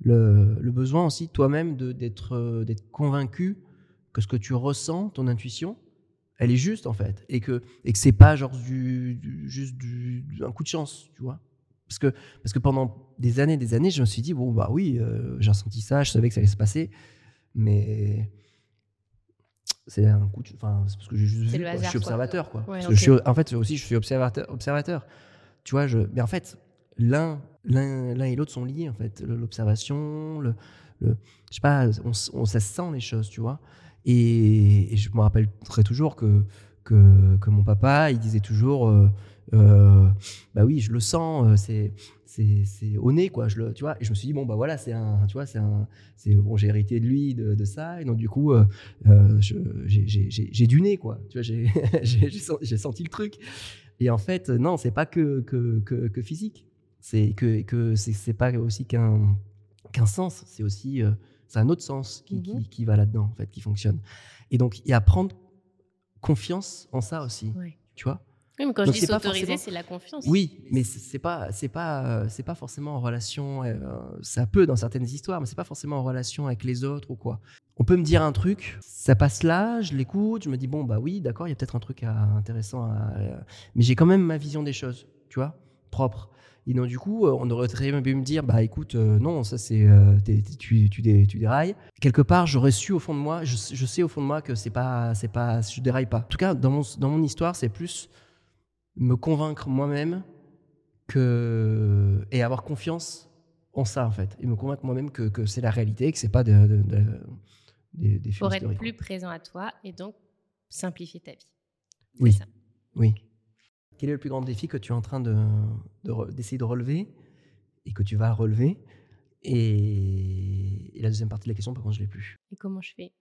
[SPEAKER 2] le, le besoin aussi toi-même d'être euh, d'être convaincu que ce que tu ressens, ton intuition, elle est juste en fait, et que et que c'est pas genre du, du- juste du- un coup de chance, tu vois. Parce que parce que pendant des années, des années, je me suis dit bon bah oui, euh, j'ai ressenti ça, je savais que ça allait se passer, mais c'est un coup de, enfin c'est parce que j'ai juste vu, je suis observateur quoi.
[SPEAKER 1] Ouais,
[SPEAKER 2] Parce
[SPEAKER 1] ok.
[SPEAKER 2] que je suis, en fait aussi je suis observateur observateur. Tu vois, je mais en fait l'un l'un l'un et l'autre sont liés en fait, l'observation, le, le je sais pas, on, on ça se sent les choses, tu vois. Et, et je me rappelle très toujours que que, que mon papa, il disait toujours euh, bah oui, je le sens, euh, c'est c'est au nez quoi, je le tu vois. Et je me suis dit bon bah voilà, c'est un tu vois, c'est un c'est bon, j'ai hérité de lui de, de ça et donc du coup euh, euh, j'ai- du nez quoi. Tu vois, j'ai j'ai j'ai sen- j'ai senti le truc. Et en fait, non, c'est pas que que que, que physique. C'est que que c'est pas aussi qu'un qu'un sens, c'est aussi euh, c'est un autre sens qui, qui, qui va là-dedans en fait, qui fonctionne. Et donc et à prendre confiance en ça aussi, tu vois.
[SPEAKER 1] Oui, mais quand
[SPEAKER 2] Donc,
[SPEAKER 1] je dis s'autoriser,
[SPEAKER 2] forcément-
[SPEAKER 1] c'est la confiance.
[SPEAKER 2] Oui, mais c'est pas, c'est pas, euh, c'est pas forcément en relation. euh, ça peut dans certaines histoires, mais c'est pas forcément en relation avec les autres ou quoi. On peut me dire un truc, ça passe là, je l'écoute, je me dis bon bah oui, d'accord, il y a peut-être un truc à- intéressant, à- euh, mais j'ai quand même ma vision des choses, tu vois, propre. Et donc du coup, on aurait très bien pu me dire bah écoute, euh, non, ça c'est, euh, tu, tu, dé- tu dérailles. Quelque part, j'aurais su au fond de moi, je, je sais au fond de moi que c'est pas, c'est pas, je déraille pas. En tout cas, dans mon, dans mon histoire, c'est plus me convaincre moi-même que et avoir confiance en ça en fait. Et me convaincre moi-même que, que c'est la réalité que c'est pas de, de- de- des, des
[SPEAKER 1] Pour être plus présent à toi et donc simplifier ta vie.
[SPEAKER 2] Oui.
[SPEAKER 1] ça.
[SPEAKER 2] oui. Quel est le plus grand défi que tu es en train de, d'essayer de relever et que tu vas relever? Et, et la deuxième partie de la question par contre je l'ai plus.
[SPEAKER 1] Et comment je fais?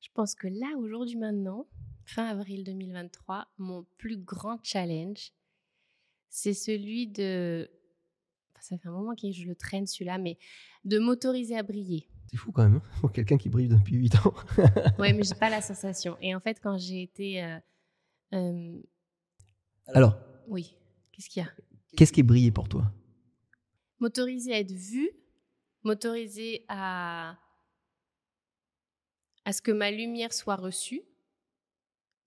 [SPEAKER 1] Je pense que là, aujourd'hui, maintenant, fin avril 2023, mon plus grand challenge, c'est celui de. enfin, ça fait un moment que je le traîne celui-là, mais de m'autoriser à briller.
[SPEAKER 2] c'est fou quand même hein, pour quelqu'un qui brille depuis 8 ans
[SPEAKER 1] Ouais, mais j'ai pas la sensation. Et en fait, quand j'ai été. euh, euh,
[SPEAKER 2] alors
[SPEAKER 1] oui, qu'est-ce qu'il y a?
[SPEAKER 2] qu'est-ce qui est brillé pour toi?
[SPEAKER 1] M'autoriser à être vue, m'autoriser à. à ce que ma lumière soit reçue,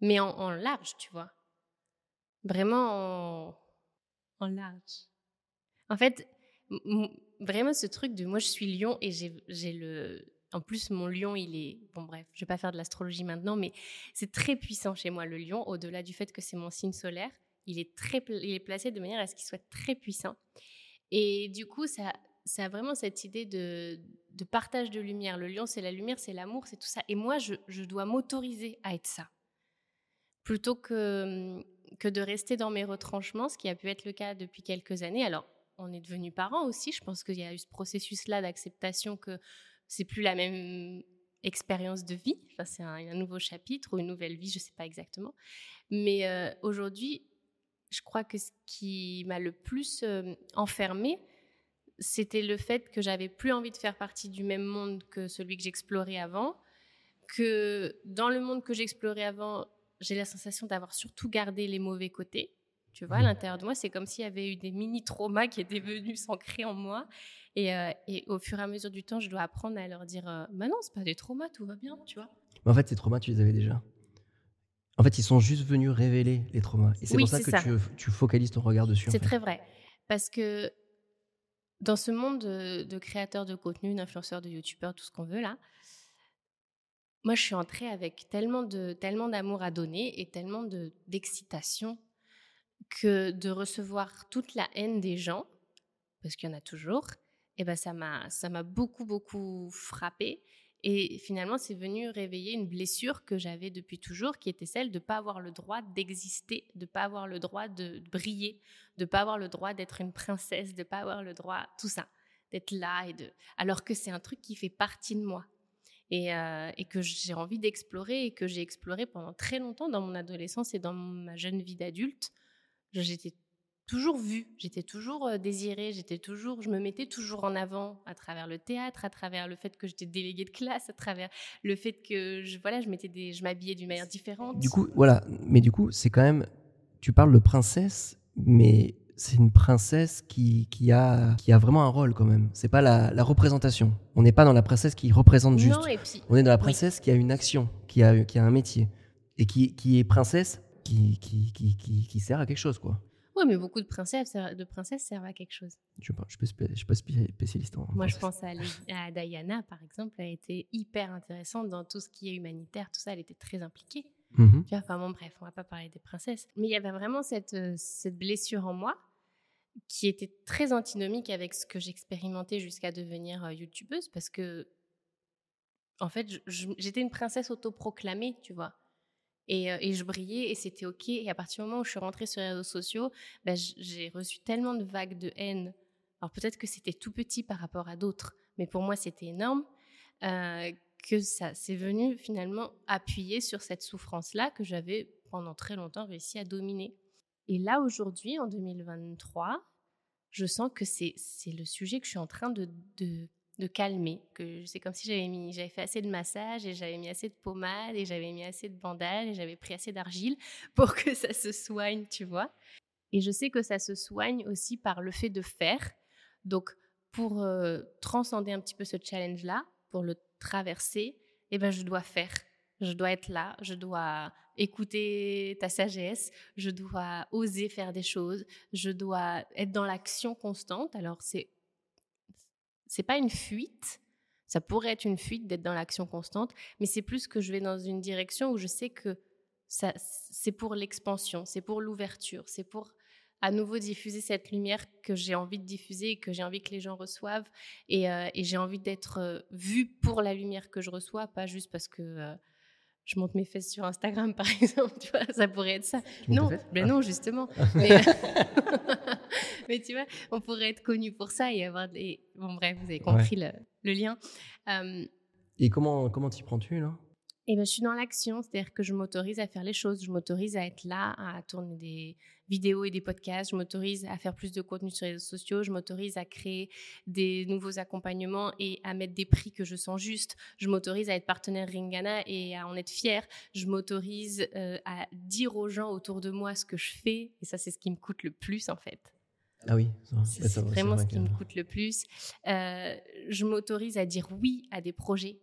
[SPEAKER 1] mais en, large, tu vois. Vraiment en, large. En fait, vraiment ce truc de moi je suis lion et j'ai le. En plus, mon lion, il est. Bon, bref, je vais pas faire de l'astrologie maintenant, mais c'est très puissant chez moi, le lion, au-delà du fait que c'est mon signe solaire. Il est, très, il est placé de manière à ce qu'il soit très puissant. Et du coup, ça, ça a vraiment cette idée de, de partage de lumière. Le lion, c'est la lumière, c'est l'amour, c'est tout ça. Et moi, je, je dois m'autoriser à être ça. Plutôt que, que de rester dans mes retranchements, ce qui a pu être le cas depuis quelques années. Alors, on est devenus parents aussi. Je pense qu'il y a eu ce processus-là d'acceptation que c'est plus la même expérience de vie. Enfin, c'est un, un nouveau chapitre ou une nouvelle vie, je ne sais pas exactement. Mais euh, aujourd'hui, je crois que ce qui m'a le plus euh, enfermée, c'était le fait que j'avais plus envie de faire partie du même monde que celui que j'explorais avant, que dans le monde que j'explorais avant, j'ai la sensation d'avoir surtout gardé les mauvais côtés. Tu vois, à
[SPEAKER 2] Mhm.
[SPEAKER 1] l'intérieur de moi, c'est comme s'il y avait eu des mini-traumas qui étaient venus s'ancrer en moi. Et, euh, et au fur et à mesure du temps, je dois apprendre à leur dire euh, Bah non, c'est pas des traumas, tout va bien, tu vois.
[SPEAKER 2] Mais en fait, ces traumas, tu les avais déjà. En fait, ils sont juste venus révéler les traumas. Et c'est
[SPEAKER 1] Oui,
[SPEAKER 2] pour ça que
[SPEAKER 1] ça.
[SPEAKER 2] Tu, tu focalises ton regard dessus. en
[SPEAKER 1] C'est
[SPEAKER 2] fait.
[SPEAKER 1] très vrai. Parce que dans ce monde de, créateurs de contenu, d'influenceurs, de youtubeurs, tout ce qu'on veut là, moi je suis entrée avec tellement de tellement d'amour à donner et tellement d'excitation que de recevoir toute la haine des gens, parce qu'il y en a toujours, et eh ben ça m'a ça m'a beaucoup beaucoup frappé et finalement, c'est venu réveiller une blessure que j'avais depuis toujours, qui était celle de ne pas avoir le droit d'exister, de ne pas avoir le droit de briller, de ne pas avoir le droit d'être une princesse, de ne pas avoir le droit, tout ça, d'être là. Et de... Alors que c'est un truc qui fait partie de moi. Et, euh, et que j'ai envie d'explorer et que j'ai exploré pendant très longtemps dans mon adolescence et dans ma jeune vie d'adulte. J'étais toujours vue, j'étais toujours euh, désirée, j'étais toujours, je me mettais toujours en avant à travers le théâtre, à travers le fait que j'étais déléguée de classe, à travers le fait que je, voilà, je je m'habillais d'une manière différente.
[SPEAKER 2] Du coup, voilà, mais du coup, c'est quand même, tu parles de princesse, mais c'est une princesse qui, qui, a, qui a vraiment un rôle quand même. C'est pas la, la, représentation. On n'est pas dans la princesse qui représente juste. Non, et puis, on est dans la princesse qui a une action, qui a, qui a un métier et qui, qui est princesse, qui, qui, qui, qui, sert à quelque chose, quoi.
[SPEAKER 1] Oui, mais beaucoup de princesses, de princesses servent à quelque chose.
[SPEAKER 2] Je ne suis, pas spécialiste en.
[SPEAKER 1] Moi, je pense à, à, Diana, par exemple. Elle a été hyper intéressante dans tout ce qui est humanitaire, tout ça. Elle était très impliquée. Mm-hmm. Enfin bon, bref, on va pas parler des princesses. Mais il y avait vraiment cette, euh, blessure en moi qui était très antinomique avec ce que j'expérimentais jusqu'à devenir euh, youtubeuse parce que, en fait, j'étais une princesse autoproclamée, tu vois. Euh, et, je brillais et c'était OK. Et à partir du moment où je suis rentrée sur les réseaux sociaux, bah, j'ai reçu tellement de vagues de haine. Alors peut-être que c'était tout petit par rapport à d'autres, mais pour moi c'était énorme. Que ça s'est venu finalement appuyer sur cette souffrance-là que j'avais pendant très longtemps réussi à dominer. Et là aujourd'hui, en 2023, je sens que c'est le sujet que je suis en train de, de de calmer. Que c'est comme si j'avais mis, j'avais fait assez de massage et j'avais mis assez de pommade et j'avais mis assez de bandage et j'avais pris assez d'argile pour que ça se soigne, tu vois. Et je sais que ça se soigne aussi par le fait de faire. Donc, pour euh, transcender un petit peu ce challenge-là, pour le traverser, eh ben, je dois faire. Je dois être là, je dois écouter ta sagesse, je dois oser faire des choses, je dois être dans l'action constante. Alors, c'est c'est pas une fuite. Ça pourrait être une fuite d'être dans l'action constante, mais c'est plus que je vais dans une direction où je sais que ça, c'est pour l'expansion, c'est pour l'ouverture, c'est pour à nouveau diffuser cette lumière que j'ai envie de diffuser, que j'ai envie que les gens reçoivent, et, euh, j'ai envie d'être euh, vue pour la lumière que je reçois, pas juste parce que euh, je monte mes fesses sur Instagram, par exemple, tu vois, ça pourrait être ça. non, mais non, justement. mais, tu vois, on pourrait être connu pour ça et avoir des... Bon, bref, vous avez compris le, lien.
[SPEAKER 2] et comment comment t'y prends-tu, là?
[SPEAKER 1] Et ben, je suis dans l'action, c'est-à-dire que je m'autorise à faire les choses, je m'autorise à être là, à tourner des vidéos et des podcasts, je m'autorise à faire plus de contenu sur les réseaux sociaux, je m'autorise à créer des nouveaux accompagnements et à mettre des prix que je sens justes, je m'autorise à être partenaire Ringana et à en être fière, je m'autorise euh, à dire aux gens autour de moi ce que je fais, et ça c'est ce qui me coûte le plus en fait.
[SPEAKER 2] Ah oui,
[SPEAKER 1] c'est vraiment ce qui me coûte le plus. Euh, je m'autorise à dire oui à des projets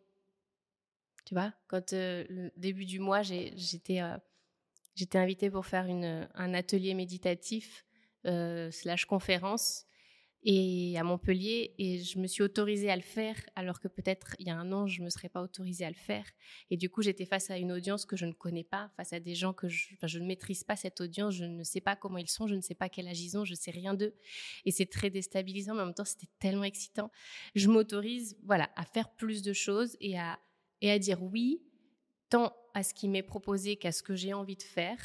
[SPEAKER 1] tu vois, quand le début du mois, j'étais invitée pour faire un atelier méditatif euh, slash conférence et à Montpellier et je me suis autorisée à le faire alors que peut-être il y a un an je me serais pas autorisée à le faire. Et du coup j'étais face à une audience que je ne connais pas face à des gens que je, je ne maîtrise pas cette audience je ne sais pas comment ils sont je ne sais pas quel âge ils ont je sais rien d'eux. Et c'est très déstabilisant mais en même temps c'était tellement excitant. Je m'autorise voilà à faire plus de choses et à et à dire oui tant à ce qui m'est proposé qu'à ce que j'ai envie de faire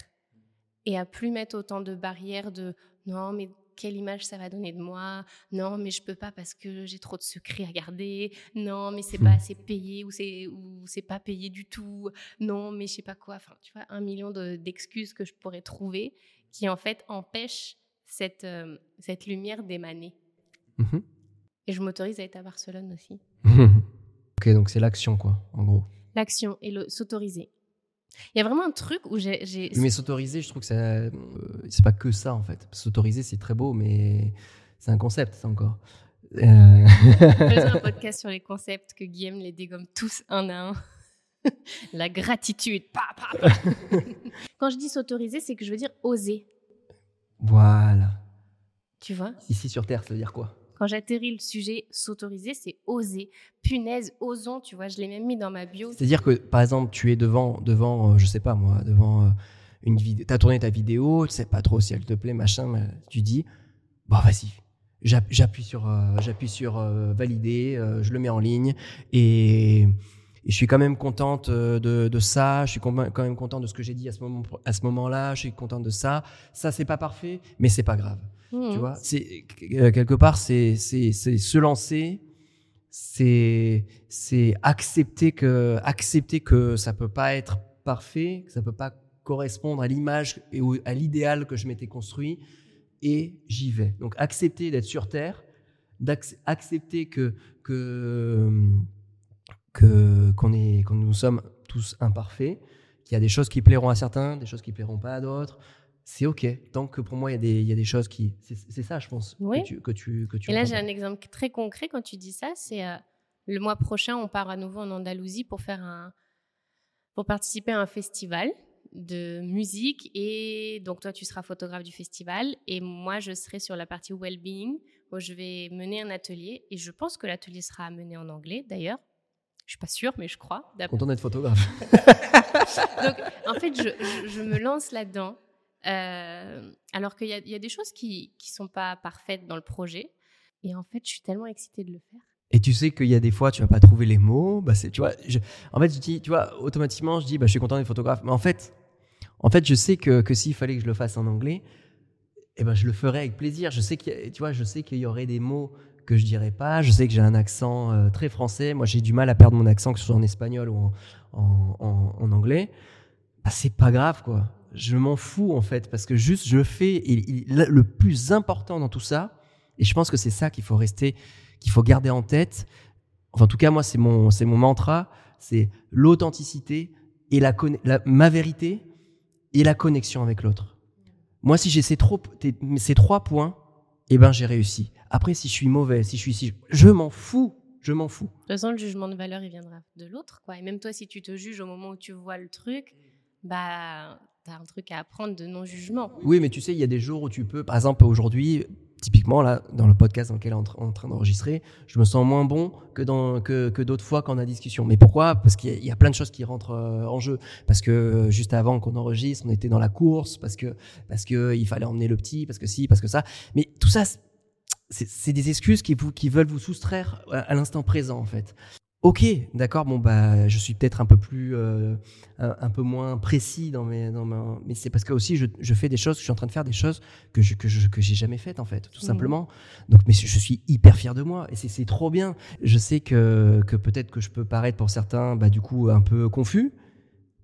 [SPEAKER 1] et à plus mettre autant de barrières de non mais quelle image ça va donner de moi Non, mais je peux pas parce que j'ai trop de secrets à garder. Non, mais c'est pas assez payé ou c'est ou c'est pas payé du tout. Non, mais je sais pas quoi. Enfin, tu vois, un million d'excuses que je pourrais trouver qui en fait empêchent cette euh, cette lumière d'émaner. Mmh et je m'autorise à être à Barcelone aussi.
[SPEAKER 2] Ok, donc c'est l'action, quoi, en gros.
[SPEAKER 1] L'action et le s'autoriser. Il y a vraiment un truc où j'ai.
[SPEAKER 2] Mais s'autoriser, je trouve que euh, c'est pas que ça, en fait. S'autoriser, c'est très beau, mais c'est un concept, ça encore.
[SPEAKER 1] Euh... un podcast sur les concepts que Guillaume les dégomme tous un à un. La gratitude. Quand je dis s'autoriser, c'est que je veux dire oser.
[SPEAKER 2] Voilà.
[SPEAKER 1] Tu vois?
[SPEAKER 2] Ici sur Terre, ça veut dire quoi?
[SPEAKER 1] Quand j'atterris le sujet s'autoriser, c'est oser. Punaise, osons, tu vois, je l'ai même mis dans ma bio.
[SPEAKER 2] C'est-à-dire que, par exemple, tu es devant, devant euh, je sais pas moi, devant euh, une vidéo, tu as tourné ta vidéo, tu sais pas trop si elle te plaît, machin, mais tu dis, bon, vas-y, J'app- j'appuie sur, euh, j'appuie sur euh, valider, je le mets en ligne et, je suis quand même contente de, ça. Je suis quand même content de ce que j'ai dit à ce moment, moment-là. Je suis contente de ça. Ça c'est pas parfait, mais c'est pas grave. Tu vois, c'est euh, quelque part c'est c'est c'est se lancer, c'est c'est accepter que accepter que ça peut pas être parfait, que ça peut pas correspondre à l'image et au- à l'idéal que je m'étais construit et j'y vais. Donc accepter d'être sur terre, d'acc- accepter que que que qu'on est qu'on nous sommes tous imparfaits, qu'il y a des choses qui plairont à certains, des choses qui plairont pas à d'autres. C'est ok. Tant que pour moi il y a des il y a des choses qui c'est ça je pense
[SPEAKER 1] Oui.
[SPEAKER 2] que tu que tu que tu
[SPEAKER 1] Et là, j'ai un exemple très concret quand tu dis ça. C'est euh, le mois prochain, on part à nouveau en Andalousie pour faire un, pour participer à un festival de musique. Et donc, toi, tu seras photographe du festival. Et moi, je serai sur la partie well-being où je vais mener un atelier. Et je pense que l'atelier sera mené en anglais, d'ailleurs. Je suis pas sûre, mais je crois.
[SPEAKER 2] content d'être photographe.
[SPEAKER 1] donc, en fait, je, je- je me lance là-dedans. Euh, alors qu'il y, y a des choses qui ne sont pas parfaites dans le projet. Et en fait, je suis tellement excitée de le faire.
[SPEAKER 2] Et tu sais qu'il y a des fois, tu vas pas trouver les mots. Bah tu vois, en fait, tu vois, automatiquement, je dis, bah, je suis content d'être photographe. Mais en fait, en fait, je sais que, que s'il fallait que je le fasse en anglais, eh ben, je le ferais avec plaisir. Je sais qu'il tu je sais qu'il y aurait des mots que je dirais pas. Je sais que j'ai un accent euh, très français. Moi, j'ai du mal à perdre mon accent, que ce soit en espagnol ou en- en anglais. Bah, c'est pas grave, quoi. Je m'en fous, en fait, parce que juste, je fais. Le plus important dans tout ça, et je pense que c'est ça qu'il faut rester, qu'il faut garder en tête. Enfin, en tout cas, moi, c'est mon, c'est mon mantra, c'est l'authenticité et la, ma vérité et la connexion avec l'autre. Moi, si j'ai ces, ces trois points, eh ben, j'ai réussi. Après, si je suis mauvais, si je suis si, je m'en fous, je m'en fous.
[SPEAKER 1] De toute façon, le jugement de valeur, il viendra de l'autre. Et même toi, si tu te juges au moment où tu vois le truc, bah, tu as un truc à apprendre de non-jugement.
[SPEAKER 2] Oui, mais tu sais, il y a des jours où tu peux, par exemple, aujourd'hui, typiquement, là, dans le podcast dans lequel on est en tra- en train d'enregistrer, je me sens moins bon que, que, d'autres fois quand on a discussion. Mais pourquoi? Parce qu'il y, a- plein de choses qui rentrent euh, en jeu. Parce que euh, juste avant qu'on enregistre, on était dans la course, parce que, parce que il fallait emmener le petit, parce que si, parce que ça. Mais tout ça, c'est- des excuses qui, vous, qui veulent vous soustraire à l'instant présent, en fait. Ok, d'accord, bon, bah, je suis peut-être un peu plus, euh, un, un peu moins précis dans mes, dans ma, mais c'est parce que aussi je, je fais des choses, je suis en train de faire des choses que je, que je, que j'ai jamais faites, en fait, tout simplement. Donc, mais je suis hyper fier de moi et c'est, c'est trop bien. Je sais que, que peut-être que je peux paraître pour certains, bah, du coup, un peu confus,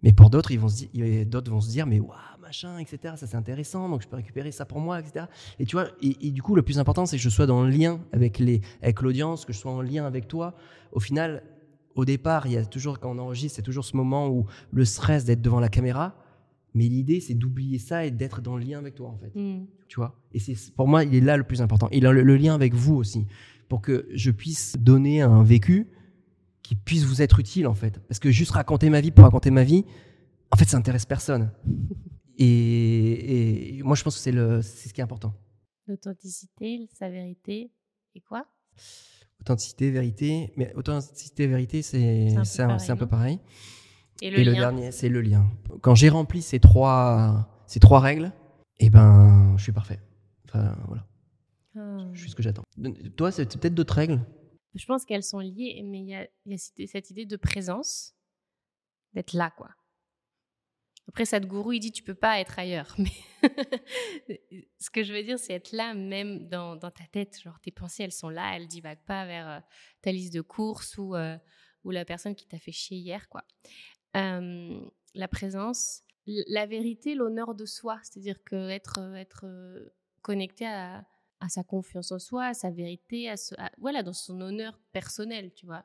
[SPEAKER 2] mais pour d'autres, ils vont se dire, d'autres vont se dire, mais waouh, machin, etc. Ça c'est intéressant, donc je peux récupérer ça pour moi, etc. Et tu vois, et, et du coup, le plus important, c'est que je sois dans le lien avec les, avec l'audience, que je sois en lien avec toi. Au final, au départ, il y a toujours quand on enregistre, c'est toujours ce moment où le stress d'être devant la caméra. Mais l'idée, c'est d'oublier ça et d'être dans le lien avec toi, en fait.
[SPEAKER 1] Mm.
[SPEAKER 2] Tu vois? Et c'est pour moi, il est là le plus important. Et le, le lien avec vous aussi, pour que je puisse donner un vécu qui puisse vous être utile, en fait. Parce que juste raconter ma vie pour raconter ma vie, en fait, ça intéresse personne. Et, et moi, je pense que c'est le, c'est ce qui est important.
[SPEAKER 1] L'authenticité, sa vérité, et quoi?
[SPEAKER 2] Authenticité, vérité. Mais authenticité, vérité, c'est
[SPEAKER 1] C'est un peu
[SPEAKER 2] un,
[SPEAKER 1] pareil,
[SPEAKER 2] c'est un peu
[SPEAKER 1] non?
[SPEAKER 2] pareil.
[SPEAKER 1] Et le
[SPEAKER 2] et le
[SPEAKER 1] lien?
[SPEAKER 2] dernier, c'est le lien. Quand j'ai rempli ces trois, ces trois règles, eh ben, je suis parfait. Enfin, voilà.
[SPEAKER 1] Ah.
[SPEAKER 2] Je suis ce que j'attends. Toi, c'est peut-être d'autres règles?
[SPEAKER 1] Je pense qu'elles sont liées, mais il y a, cette- idée de présence, d'être là, quoi. Après, Sadhguru, il dit tu peux pas être ailleurs. Mais ce que je veux dire, c'est être là même dans, ta tête. Genre, tes pensées, elles sont là, elles divaguent pas vers euh, ta liste de courses ou, euh, ou la personne qui t'a fait chier hier, quoi. La présence, la vérité, l'honneur de soi. C'est-à-dire que être, être euh, connecté à, à sa confiance en soi, à sa vérité, à, voilà, dans son honneur personnel, tu vois.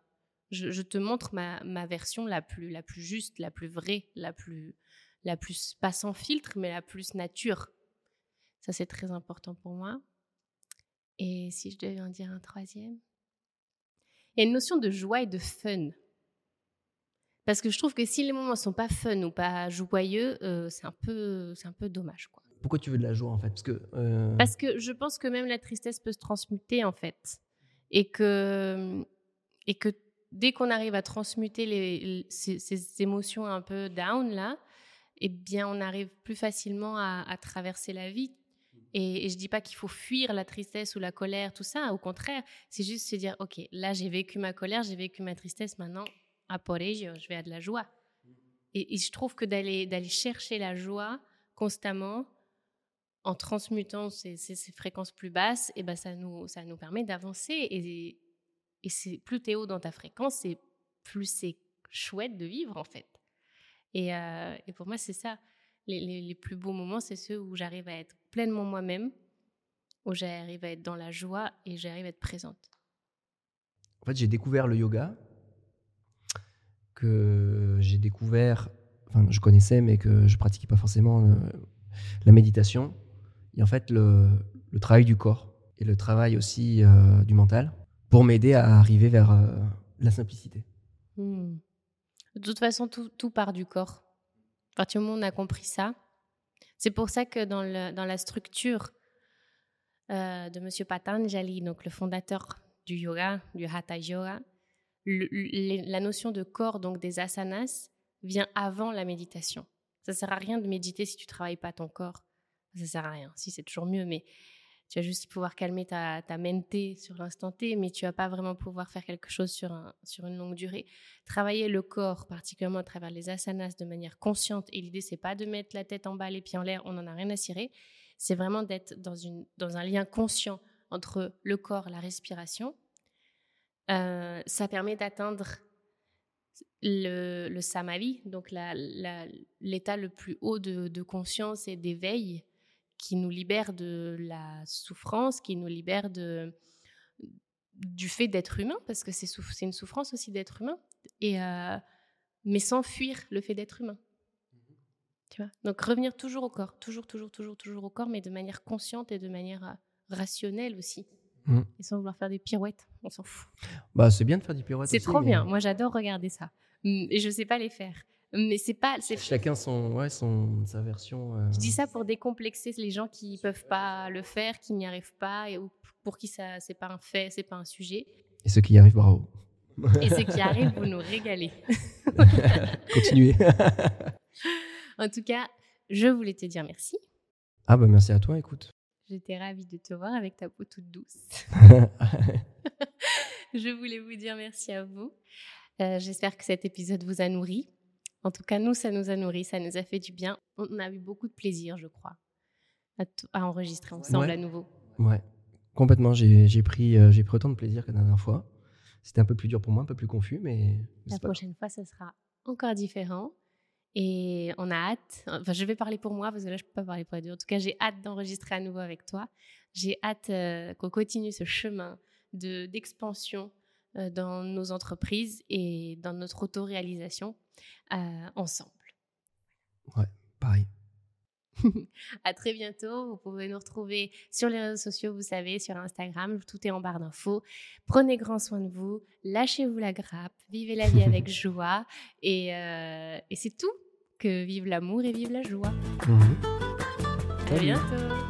[SPEAKER 1] Je, te montre ma, version la plus, la plus juste, la plus vraie, la plus, la plus, pas sans filtre, mais la plus nature. Ça, c'est très important pour moi. Et si je devais en dire un troisième? Il y a une notion de joie et de fun. Parce que je trouve que si les moments sont pas fun ou pas joyeux, euh, c'est un peu, un peu dommage, quoi.
[SPEAKER 2] Pourquoi tu veux de la joie en fait? Parce que euh,
[SPEAKER 1] Parce que je pense que même la tristesse peut se transmuter en fait. Et que, et que dès qu'on arrive à transmuter ces, émotions un peu down là, eh bien on arrive plus facilement à, traverser la vie. Et, et je dis pas qu'il faut fuir la tristesse ou la colère, tout ça. Au contraire, c'est juste se dire, ok, là j'ai vécu ma colère, j'ai vécu ma tristesse, maintenant, à por je vais à de la joie. Et, et je trouve que d'aller d'aller chercher la joie constamment, en transmutant ces, fréquences plus basses, et eh ben ça, nous, ça nous permet d'avancer. Et, et c'est plus haut dans ta fréquence, c'est plus c'est chouette de vivre en fait. Et, euh, et pour moi, c'est ça. Les, les, plus beaux moments, c'est ceux où j'arrive à être pleinement moi-même, où j'arrive à être dans la joie et j'arrive à être présente.
[SPEAKER 2] En fait, j'ai découvert le yoga, que j'ai découvert, enfin, je connaissais, mais que je pratiquais pas forcément euh, la méditation et en fait le, travail du corps et le travail aussi euh, du mental pour m'aider à arriver vers euh, la simplicité.
[SPEAKER 1] Hmm. De toute façon, tout, part du corps. À partir du moment où on a compris ça, c'est pour ça que dans la structure euh, de Monsieur Patanjali, donc le fondateur du yoga, du Hatha Yoga, la notion de corps, donc des asanas, vient avant la méditation. Ça sert à rien de méditer si tu travailles pas ton corps ça sert à rien. Si, c'est toujours mieux, mais tu vas juste pouvoir calmer ta, ta mente sur l'instant T, mais tu vas pas vraiment pouvoir faire quelque chose sur, un, sur une longue durée. Travailler le corps, particulièrement à travers les asanas, de manière consciente. Et l'idée, c'est pas de mettre la tête en bas, les pieds en l'air, on n'en a rien à cirer. C'est vraiment d'être dans, dans un lien conscient entre le corps, la respiration. Euh, ça permet d'atteindre le, le samadhi, donc l'état le plus haut de, de conscience et d'éveil qui nous libère de la souffrance, qui nous libère de, du fait d'être humain, parce que c'est une souffrance aussi d'être humain, et, euh, mais sans fuir le fait d'être humain. Tu vois? Donc revenir toujours au corps, toujours, toujours, toujours, toujours au corps, mais de manière consciente et de manière euh, rationnelle aussi. Mmh. Et sans vouloir faire des pirouettes, on s'en fout.
[SPEAKER 2] Bah, c'est bien de faire des pirouettes.
[SPEAKER 1] C'est trop bien. Moi, j'adore regarder ça. Et je ne sais pas les faire mais c'est pas.
[SPEAKER 2] Chacun son, ouais, son, sa version.
[SPEAKER 1] Euh. Je dis ça pour décomplexer les gens qui peuvent pas le faire, qui n'y arrivent pas, et pour qui ça c'est pas un fait, c'est pas un sujet.
[SPEAKER 2] Et ceux qui y arrivent, bravo.
[SPEAKER 1] Et ceux qui arrivent, vous nous régalez.
[SPEAKER 2] Continuez.
[SPEAKER 1] en tout cas, je voulais te dire merci.
[SPEAKER 2] Ah bah merci à toi, écoute.
[SPEAKER 1] J'étais ravie de te voir avec ta peau toute douce. je voulais vous dire merci à vous. Euh, j'espère que cet épisode vous a nourri. En tout cas, nous, ça nous a nourri, ça nous a fait du bien. On a eu beaucoup de plaisir, je crois, à, enregistrer ensemble à nouveau.
[SPEAKER 2] Ouais, complètement. J'ai pris, euh, j'ai pris autant de plaisir que la dernière fois. C'était un peu plus dur pour moi, un peu plus confus, mais.
[SPEAKER 1] La prochaine fois, ça sera encore différent. Et on a hâte, enfin je vais parler pour moi parce que là je peux pas parler pour les deux. En tout cas, j'ai hâte d'enregistrer à nouveau avec toi. J'ai hâte euh, qu'on continue ce chemin de d'expansion euh, dans nos entreprises et dans notre autoréalisation ensemble.
[SPEAKER 2] Ouais, pareil.
[SPEAKER 1] à très bientôt. Vous pouvez nous retrouver sur les réseaux sociaux, vous savez, sur Instagram. Tout est en barre d'infos. Prenez grand soin de vous. Lâchez-vous la grappe. Vivez la vie avec joie. Et, euh, et c'est tout. Que vive l'amour et vive la joie.
[SPEAKER 2] Mhm.
[SPEAKER 1] À bientôt.